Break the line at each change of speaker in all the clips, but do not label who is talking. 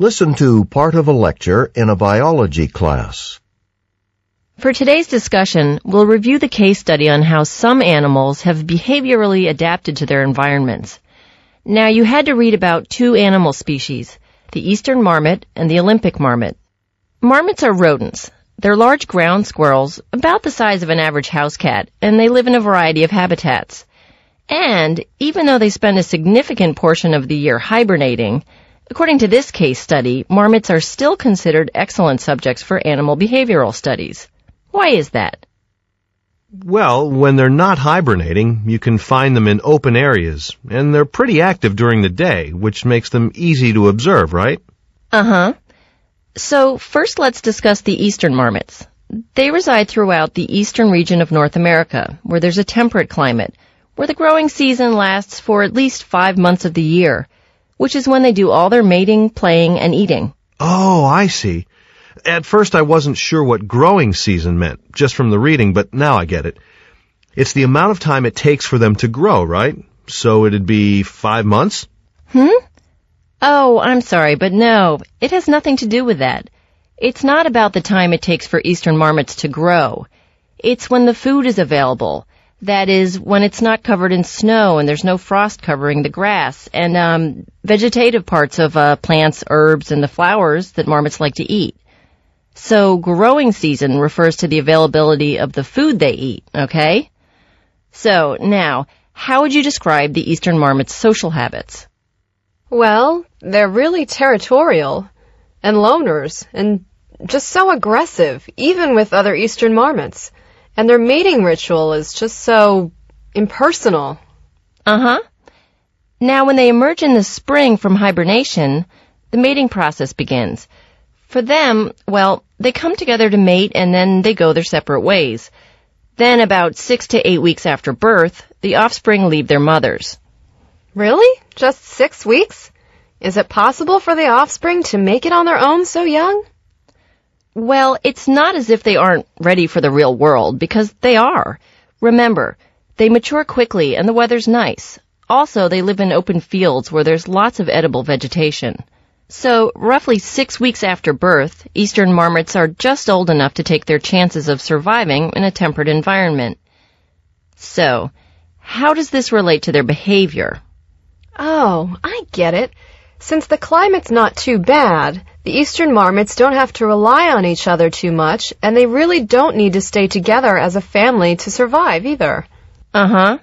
Listen to part of a lecture in a biology class.
For today's discussion, we'll review the case study on how some animals have behaviorally adapted to their environments. Now, you had to read about two animal species, the eastern marmot and the Olympic marmot. Marmots are rodents. They're large ground squirrels, about the size of an average house cat, and they live in a variety of habitats. And even though they spend a significant portion of the year hibernating, according to this case study, marmots are still considered excellent subjects for animal behavioral studies. Why is that?
Well, when they're not hibernating, you can find them in open areas, and they're pretty active during the day, which makes them easy to observe, right?
Uh-huh. So first let's discuss the eastern marmots. They reside throughout the eastern region of North America, where there's a temperate climate, where the growing season lasts for at least five months of the year, which is when they do all their mating, playing, and eating.
Oh, I see. At first I wasn't sure what growing season meant, just from the reading, but now I get it. It's the amount of time it takes for them to grow, right? So it'd be five months?
Hmm? Oh, I'm sorry, but no, it has nothing to do with that. It's not about the time it takes for eastern marmots to grow. It's when the food is available. That is, when it's not covered in snow and there's no frost covering the grass and um, vegetative parts of uh, plants, herbs, and the flowers that marmots like to eat. So growing season refers to the availability of the food they eat, okay? So now, how would you describe the eastern marmot's social habits?
Well, they're really territorial and loners and just so aggressive, even with other eastern marmots. And their mating ritual is just so impersonal.
Uh-huh. Now, when they emerge in the spring from hibernation, the mating process begins. For them, well, they come together to mate and then they go their separate ways. Then about six to eight weeks after birth, the offspring leave their mothers.
Really? Just six weeks? Is it possible for the offspring to make it on their own so young?
Well, it's not as if they aren't ready for the real world, because they are. Remember, they mature quickly and the weather's nice. Also, they live in open fields where there's lots of edible vegetation. So, roughly six weeks after birth, eastern marmots are just old enough to take their chances of surviving in a temperate environment. So, how does this relate to their behavior?
Oh, I get it. Since the climate's not too bad, the eastern marmots don't have to rely on each other too much, and they really don't need to stay together as a family to survive either.
Uh-huh.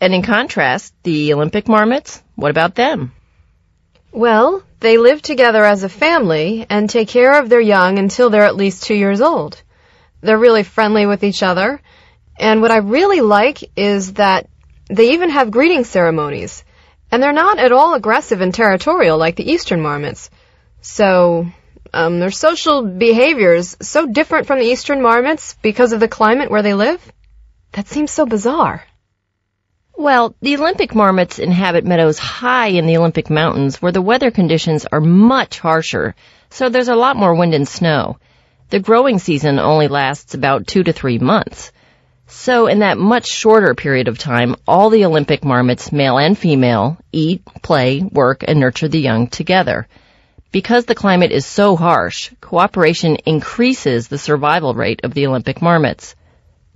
And in contrast, the Olympic marmots, what about them?
Well, they live together as a family and take care of their young until they're at least two years old. They're really friendly with each other. And what I really like is that they even have greeting ceremonies. And they're not at all aggressive and territorial like the eastern marmots. So, um, their social behaviors so different from the eastern marmots because of the climate where they live? That seems so bizarre.
Well, the Olympic marmots inhabit meadows high in the Olympic Mountains where the weather conditions are much harsher, so there's a lot more wind and snow. The growing season only lasts about two to three months. So in that much shorter period of time, all the Olympic marmots, male and female, eat, play, work, and nurture the young together. Because the climate is so harsh, cooperation increases the survival rate of the Olympic marmots.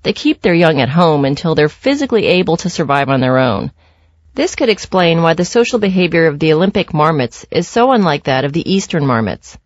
They keep their young at home until they're physically able to survive on their own. This could explain why the social behavior of the Olympic marmots is so unlike that of the eastern marmots.